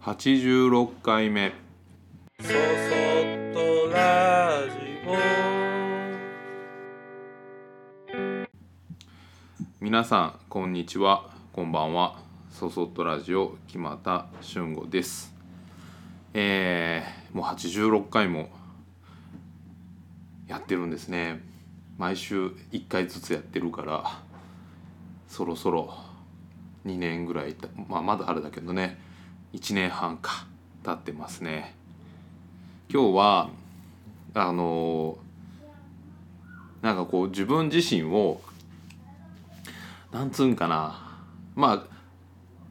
86回目。そそっとラジ皆さんこんにちは。こんばんは。そそっとラジオ木又俊吾です。えー、もう86回もやってるんですね。毎週1回ずつやってるからそろそろ2年ぐらいたまあまだあれだけどね1年半か経ってますね。今日はあのなんかこう自分自身をなんつうんかな。まあ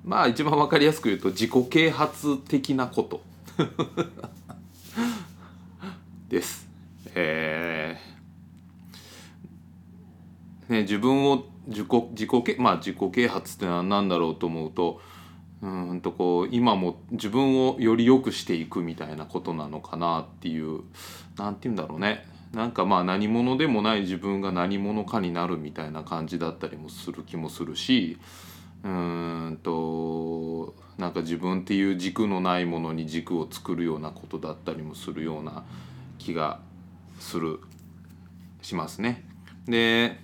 まあ一番わかりやすく言うと自己啓発的なこと。です。えーね、自分を自己自己啓まあ自己啓発ってのは何だろうと思うとうんとこう今も自分をより良くしていくみたいなことなのかなっていうなんて言うんだろうねなんかまあ何者でもない自分が何者かになるみたいな感じだったりもする気もするしうーんとなんか自分っていう軸のないものに軸を作るようなことだったりもするような気がするしますね。で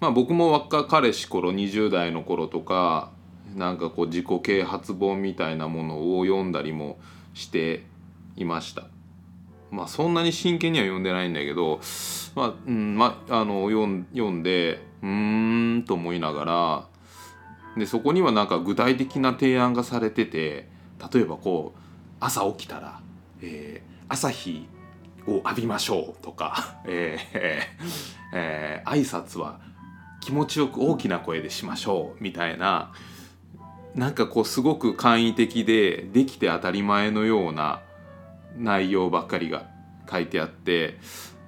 まあ僕も若彼氏頃20代の頃とかなんかこう自己啓発本みたいなものを読んだりもしていました。まあそんなに真剣には読んでないんだけど、まあ、うん、まあ、あの、読ん読んで、うーんと思いながら、で、そこにはなんか具体的な提案がされてて、例えばこう、朝起きたら、えー朝日を浴びましょうとか、えーえー挨拶は気持ちよく大きな声でしましょうみたいな、なんかこうすごく簡易的でできて当たり前のような内容ばっかりが書いてあって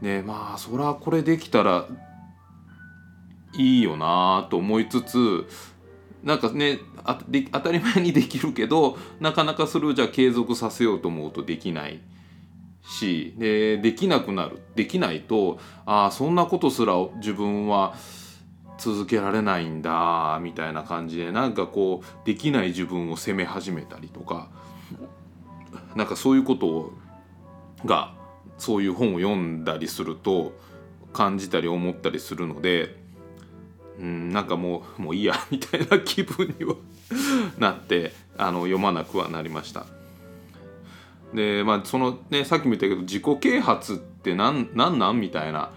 でまあそらこれできたらいいよなと思いつつなんかね当たり前にできるけどなかなかそれをじゃあ継続させようと思うとできないしでできなくなる。できないとああそんなことすら自分は続けられないんだみたいな感じでなんかこうできない自分を責め始めたりとかなんかそういうことをがそういう本を読んだりすると感じたり思ったりするのでうんなんかもうもういいやみたいな気分にはなってあの読まなくはなりました。でまあそのねさっきも言ったけど自己啓発って何なんなん？みたいな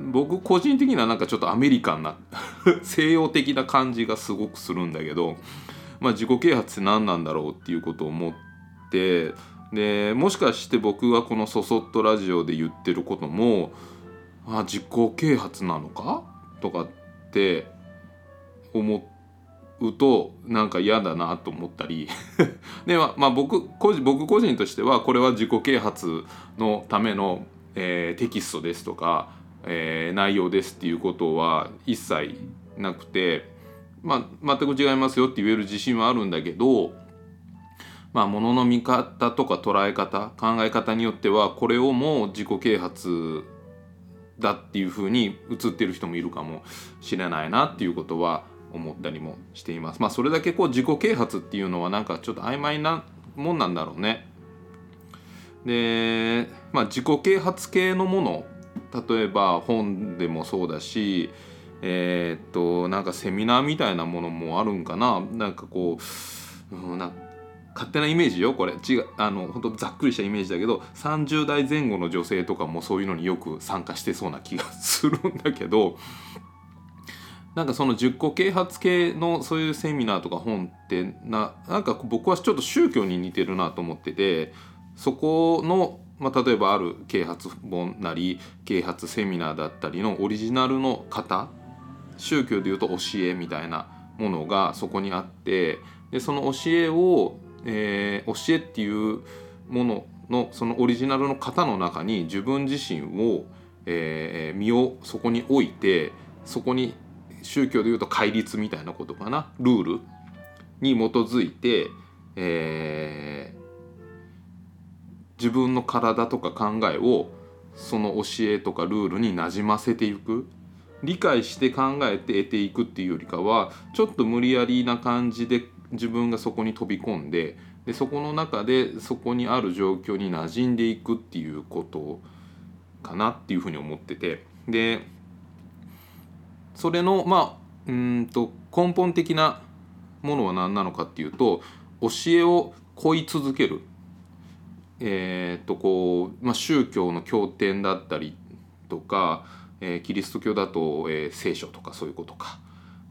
僕個人的にはなんかちょっとアメリカンな 西洋的な感じがすごくするんだけど、まあ、自己啓発って何なんだろうっていうことを思ってでもしかして僕がこの「そそっとラジオ」で言ってることもあ自己啓発なのか？とかって思うとなんか嫌だなと思ったり。で、まあ、僕個人僕個人としてはこれは自己啓発のための、えーテキストですとか、えー内容ですっていうことは一切なくて、まあ、全く違いますよって言える自信はあるんだけどまあ、ものの見方とか捉え方考え方によってはこれをもう自己啓発だっていうふうに映ってる人もいるかもしれないなっていうことは思ったりもしています。まあそれだけこう自己啓発っていうのはなんかちょっと曖昧なもんなんだろうね。で、まあ、自己啓発系のもの例えば本でもそうだしえーっとなんかセミナーみたいなものもあるんかな。なんかこう、うん、な勝手なイメージよこれ。違うあの本当ざっくりしたイメージだけど30代前後の女性とかもそういうのによく参加してそうな気がするんだけどなんかその10個啓発系のそういうセミナーとか本ってななんか僕はちょっと宗教に似てるなと思っててそこの、まあ、例えばある啓発本なり啓発セミナーだったりのオリジナルの型宗教でいうと教えみたいなものがそこにあってでその教えを、えー教えっていうもののそのオリジナルの型の中に自分自身を、えー身をそこに置いてそこに宗教でいうと戒律みたいなことかなルールに基づいて、えー自分の体とか考えをその教えとかルールになじませていく。理解して考えて得ていくっていうよりかはちょっと無理やりな感じで自分がそこに飛び込んででそこの中でそこにある状況に馴染んでいくっていうことかなっていうふうに思ってて。でそれのまあうんと根本的なものは何なのかっていうと教えを乞い続ける。えー、っとこう、まあ、宗教の経典だったりとか、えーキリスト教だと、えー聖書とかそういうことか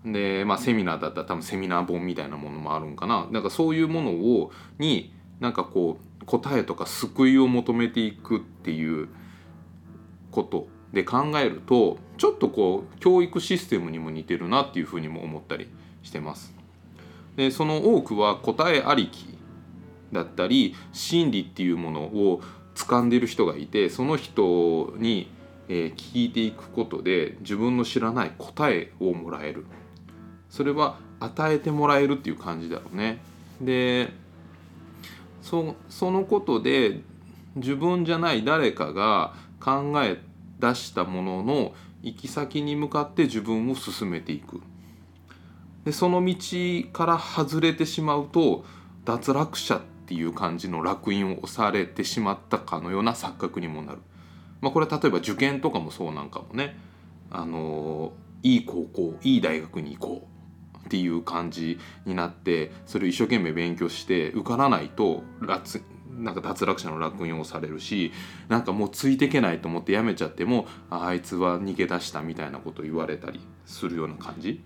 で、まあ、セミナーだったら多分セミナー本みたいなものもあるんかななんかそういうものをになんかこう答えとか救いを求めていくっていうことで考えるとちょっとこう教育システムにも似てるなっていうふうにも思ったりしてます。でその多くは答えありきだったり真理っていうものを掴んでる人がいてその人に、え聞いていくことで自分の知らない答えをもらえるそれは与えてもらえるっていう感じだろうね。でそそのことで自分じゃない誰かが考え出したものの行き先に向かって自分を進めていく。でその道から外れてしまうと脱落者ってていう感じの烙印を押されてしまったかのような錯覚にもなる。まあ、これは例えば受験とかもそうなんかもね。あのいい高校いい大学に行こうっていう感じになってそれを一生懸命勉強して受からないとなんか脱落者の烙印をされるしなんかもうついていけないと思ってやめちゃってもああいつは逃げ出したみたいなことを言われたりするような感じ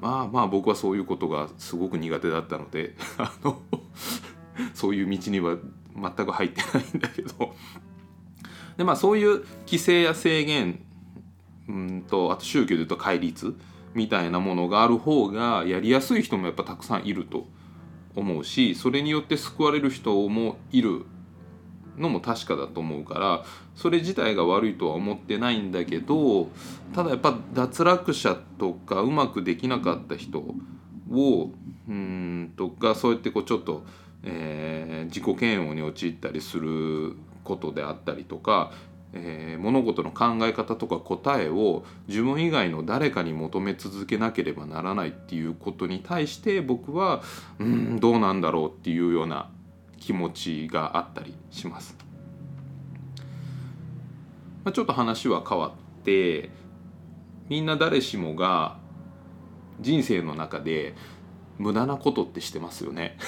まあまあ僕はそういうことがすごく苦手だったので あの そういう道には全く入ってないんだけど。でまあそういう規制や制限うんとあと宗教でいうと戒律みたいなものがある方がやりやすい人もやっぱたくさんいると思うしそれによって救われる人もいるのも確かだと思うからそれ自体が悪いとは思ってないんだけどただやっぱ脱落者とかうまくできなかった人をうんとかそうやってこうちょっと、えー自己嫌悪に陥ったりすることであったりとか、えー物事の考え方とか答えを自分以外の誰かに求め続けなければならないっていうことに対して僕はうんどうなんだろうっていうような気持ちがあったりします。まあ、ちょっと話は変わってみんな誰しもが人生の中で無駄なことってしてますよね。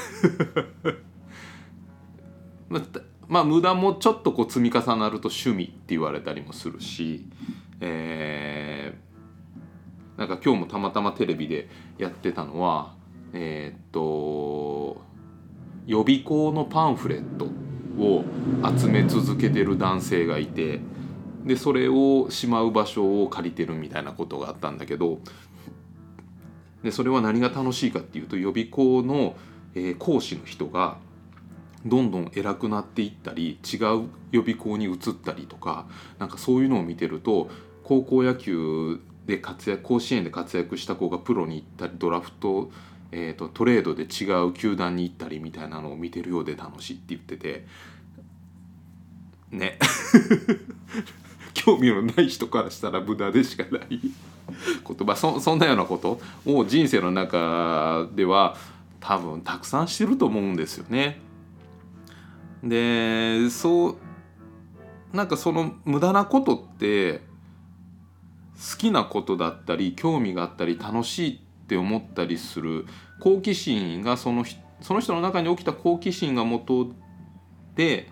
まあまあ無駄もちょっとこう積み重なると趣味って言われたりもするし、えーなんか今日もたまたまテレビでやってたのはえーっと予備校のパンフレットを集め続けてる男性がいてでそれをしまう場所を借りてるみたいなことがあったんだけどでそれは何が楽しいかっていうと予備校の、え講師の人がどんどん偉くなっていったり違う予備校に移ったりとかなんかそういうのを見てると高校野球で活躍甲子園で活躍した子がプロに行ったりドラフト、えー、とトレードで違う球団に行ったりみたいなのを見てるようで楽しいって言っててね。興味のない人からしたら無駄でしかない。言葉そそんなようなこと？を人生の中では多分たくさんしてると思うんですよね。でそうなんかその無駄なことって好きなことだったり興味があったり楽しいって思ったりする好奇心がそのその人の中に起きた好奇心が元で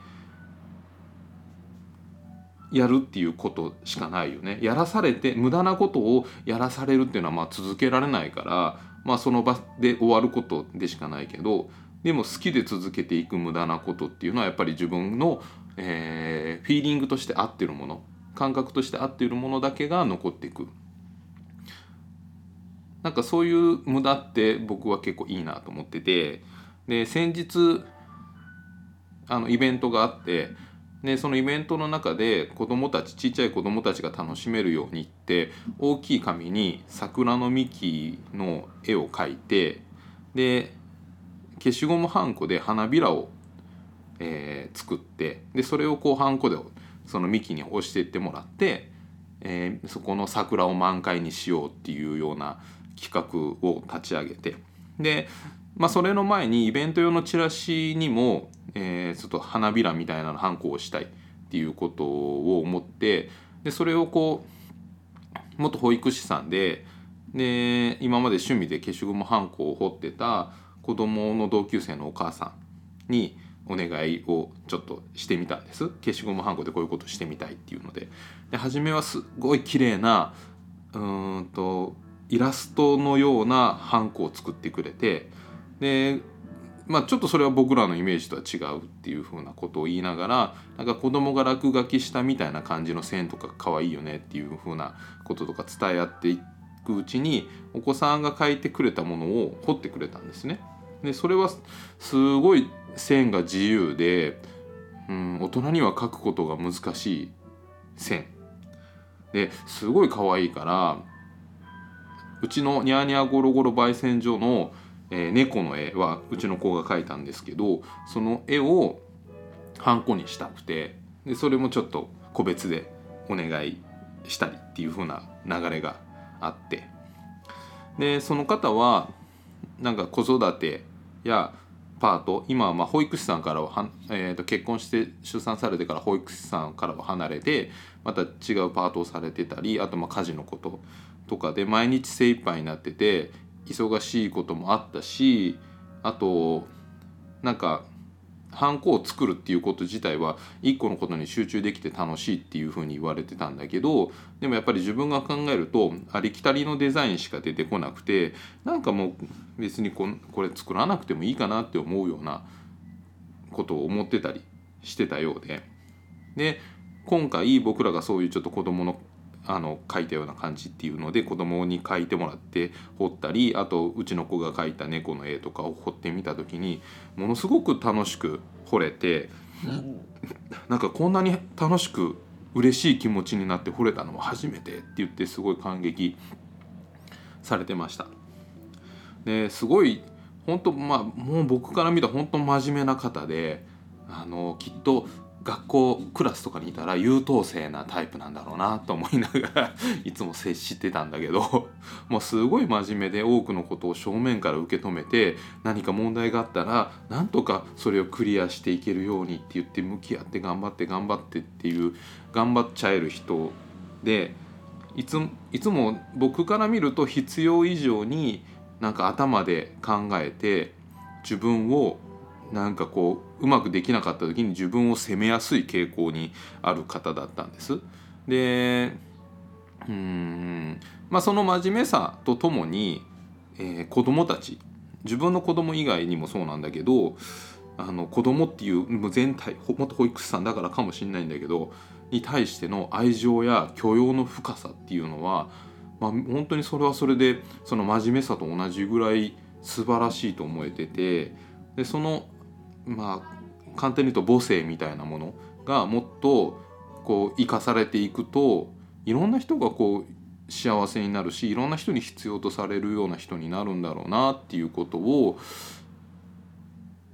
やるっていうことしかないよね。やらされて無駄なことをやらされるっていうのはまあ続けられないから、まあ、その場で終わることでしかないけどでも好きで続けていく無駄なことっていうのはやっぱり自分の、えーフィーリングとして合ってるもの感覚として合っているものだけが残っていく。なんかそういう無駄って僕は結構いいなと思っててで先日あのイベントがあってでそのイベントの中で子どもたちちっちゃい子どもたちが楽しめるようにって大きい紙に桜の幹の絵を描いてで消しゴムはんこで花びらを、えー作ってでそれをこうはんこでその幹に押していってもらって、えーそこの桜を満開にしようっていうような企画を立ち上げてでまあ、それの前にイベント用のチラシにも、えー、ちょっと花びらみたいなのハンコをしたいっていうことを思ってでそれをこう元保育士さんでで今まで趣味で消しゴムハンコを彫ってた子供の同級生のお母さんにお願いをちょっとしてみたんです。消しゴムハンコでこういうことしてみたいっていうので。で初めはすごい綺麗なうんとイラストのようなハンコを作ってくれてでまあちょっとそれは僕らのイメージとは違うっていうふうなことを言いながらなんか子供が落書きしたみたいな感じの線とか可愛いよねっていうふうなこととか伝え合っていくうちにお子さんが描いてくれたものを彫ってくれたんですね。でそれはすごい線が自由で、うん、大人には描くことが難しい線ですごい可愛いからうちのニャーニャーゴロゴロ焙煎所の、えー猫の絵はうちの子が描いたんですけどその絵をハンコにしたくてでそれもちょっと個別でお願いしたりっていう風な流れがあって。でその方はなんか子育てやパート今はま保育士さんからはは、えー、と結婚して出産されてから保育士さんからは離れてまた違うパートをされてたりあとま家事のこととかで毎日精一杯になってて忙しいこともあったしあとなんかハンコを作るっていうこと自体は一個のことに集中できて楽しいっていうふうに言われてたんだけどでもやっぱり自分が考えるとありきたりのデザインしか出てこなくてなんかもう別にここれ作らなくてもいいかなって思うようなことを思ってたりしてたようで。で今回僕らがそういうちょっと子供のあの描いたような感じっていうので子供に描いてもらって彫ったりあとうちの子が描いた猫の絵とかを彫ってみた時にものすごく楽しく彫れてなんかこんなに楽しく嬉しい気持ちになって彫れたのは初めてって言ってすごい感激されてました。ですごい本当まあもう僕から見たら本当真面目な方であのきっと学校クラスとかにいたら優等生なタイプなんだろうなと思いながら いつも接してたんだけど もうすごい真面目で多くのことを正面から受け止めて何か問題があったらなんとかそれをクリアしていけるようにって言って向き合って頑張って頑張ってっていう頑張っちゃえる人でいついつも僕から見ると必要以上になんか頭で考えて自分をなんかこううまくできなかった時に自分を責めやすい傾向にある方だったんです。でうんまあその真面目さとともに、えー子供たち自分の子供以外にもそうなんだけどあの子供っていうもう全体ほ元保育士さんだからかもしれないんだけどに対しての愛情や許容の深さっていうのは、まあ、本当にそれはそれでその真面目さと同じぐらい素晴らしいと思えててでそのまあ簡単に言うと母性みたいなものがもっとこう生かされていくといろんな人がこう幸せになるしいろんな人に必要とされるような人になるんだろうなっていうことを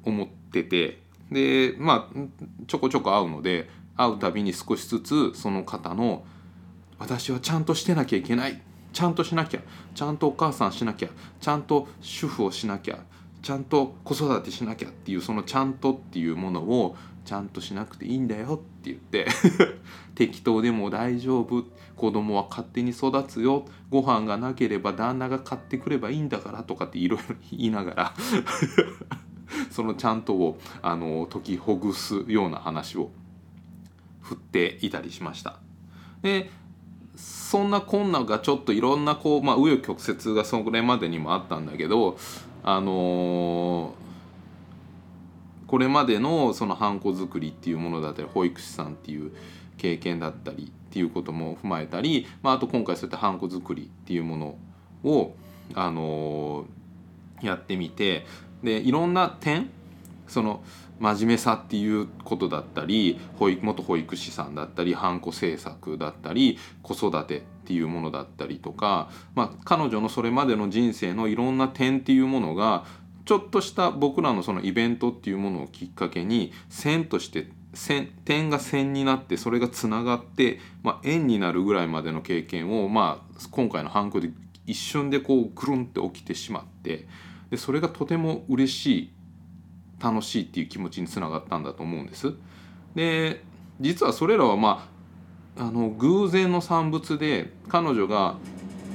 思ってて。でまあちょこちょこ会うので会うたびに少しずつその方の「私はちゃんとしてなきゃいけない」「ちゃんとしなきゃ」「ちゃんとお母さんしなきゃ」「ちゃんと主婦をしなきゃ」「ちゃんと子育てしなきゃ」っていうその「ちゃんと」っていうものをちゃんとしなくていいんだよって言って 適当でも大丈夫子供は勝手に育つよご飯がなければ旦那が買ってくればいいんだからとかっていろいろ言いながら そのちゃんとをあの解きほぐすような話を振っていたりしました。でそんなこんながちょっといろんなこうまあ紆余曲折がそれまでにもあったんだけどあのこれまでのそのハンコ作りっていうものだったり保育士さんっていう経験だったりっていうことも踏まえたり、まあ、あと今回そういったハンコ作りっていうものを、あのやってみてでいろんな点その真面目さっていうことだったり保育元保育士さんだったりハンコ制作だったり子育てっていうものだったりとか、まあ、彼女のそれまでの人生のいろんな点っていうものがちょっとした僕らのそのイベントっていうものをきっかけに線として線点が線になってそれがつながって、まあ、円になるぐらいまでの経験を、まあ、今回のハンコで一瞬でこうぐるんって起きてしまってでそれがとても嬉しい楽しいっていう気持ちにつながったんだと思うんです。で実はそれらはまああの偶然の産物で彼女が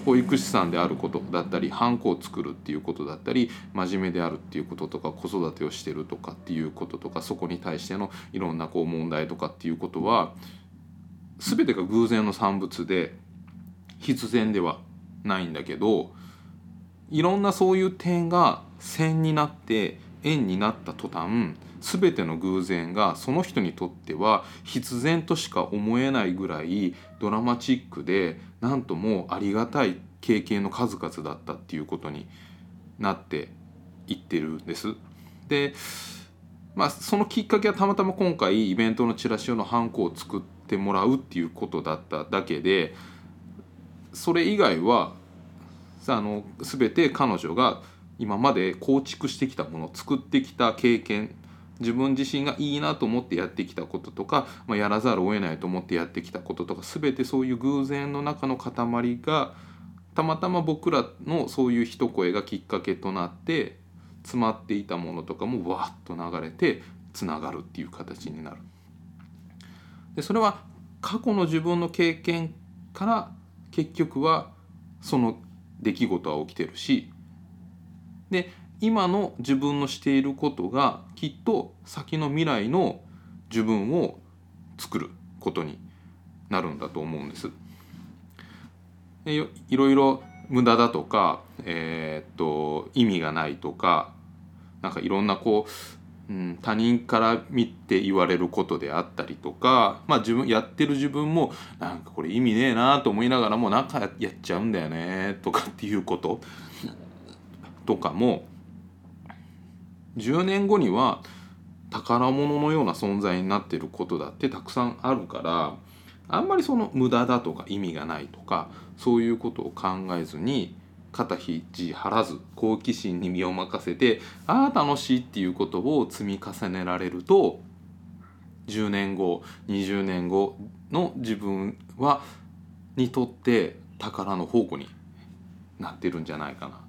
保育士さんであることだったりハンコを作るっていうことだったり真面目であるっていうこととか子育てをしてるとかっていうこととかそこに対してのいろんなこう問題とかっていうことは全てが偶然の産物で必然ではないんだけどいろんなそういう点が線になって円になった途端全ての偶然がその人にとっては必然としか思えないぐらいドラマチックでなんともありがたい経験の数々だったっていうことになっていってるんです。でまあそのきっかけはたまたま今回イベントのチラシ用のハンコを作ってもらうっていうことだっただけでそれ以外はあの全て彼女が今まで構築してきたもの作ってきた経験自分自身がいいなと思ってやってきたこととか、まあ、やらざるを得ないと思ってやってきたこととか全てそういう偶然の中の塊がたまたま僕らのそういう一声がきっかけとなって詰まっていたものとかもわっと流れてつながるっていう形になる。でそれは過去の自分の経験から結局はその出来事は起きてるしで今の自分のしていることがきっと先の未来の自分を作ることになるんだと思うんです。いろいろ無駄だとか、えー、っと意味がないとかなんかいろんなこう、うん、他人から見て言われることであったりとか、まあ、自分やってる自分もなんかこれ意味ねえなと思いながらもなんかやっちゃうんだよねとかっていうこととかも10年後には宝物のような存在になっていることだってたくさんあるからあんまりその無駄だとか意味がないとかそういうことを考えずに肩肘張らず好奇心に身を任せてああ楽しいっていうことを積み重ねられると10年後20年後の自分はにとって宝の宝庫になってるんじゃないかなっ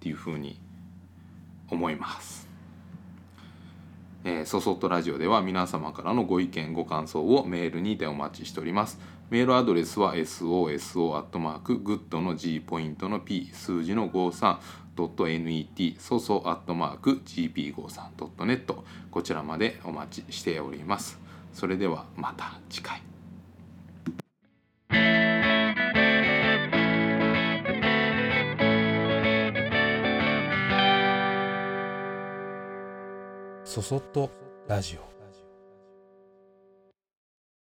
ていうふうに思います。えー、そそっとラジオでは皆様からのご意見ご感想をメールにてお待ちしております。メールアドレスは soso.good の G ポイントの P 数字の 53.net そそ .gp53.net こちらまでお待ちしております。それではまた次回。そそっとラジオ。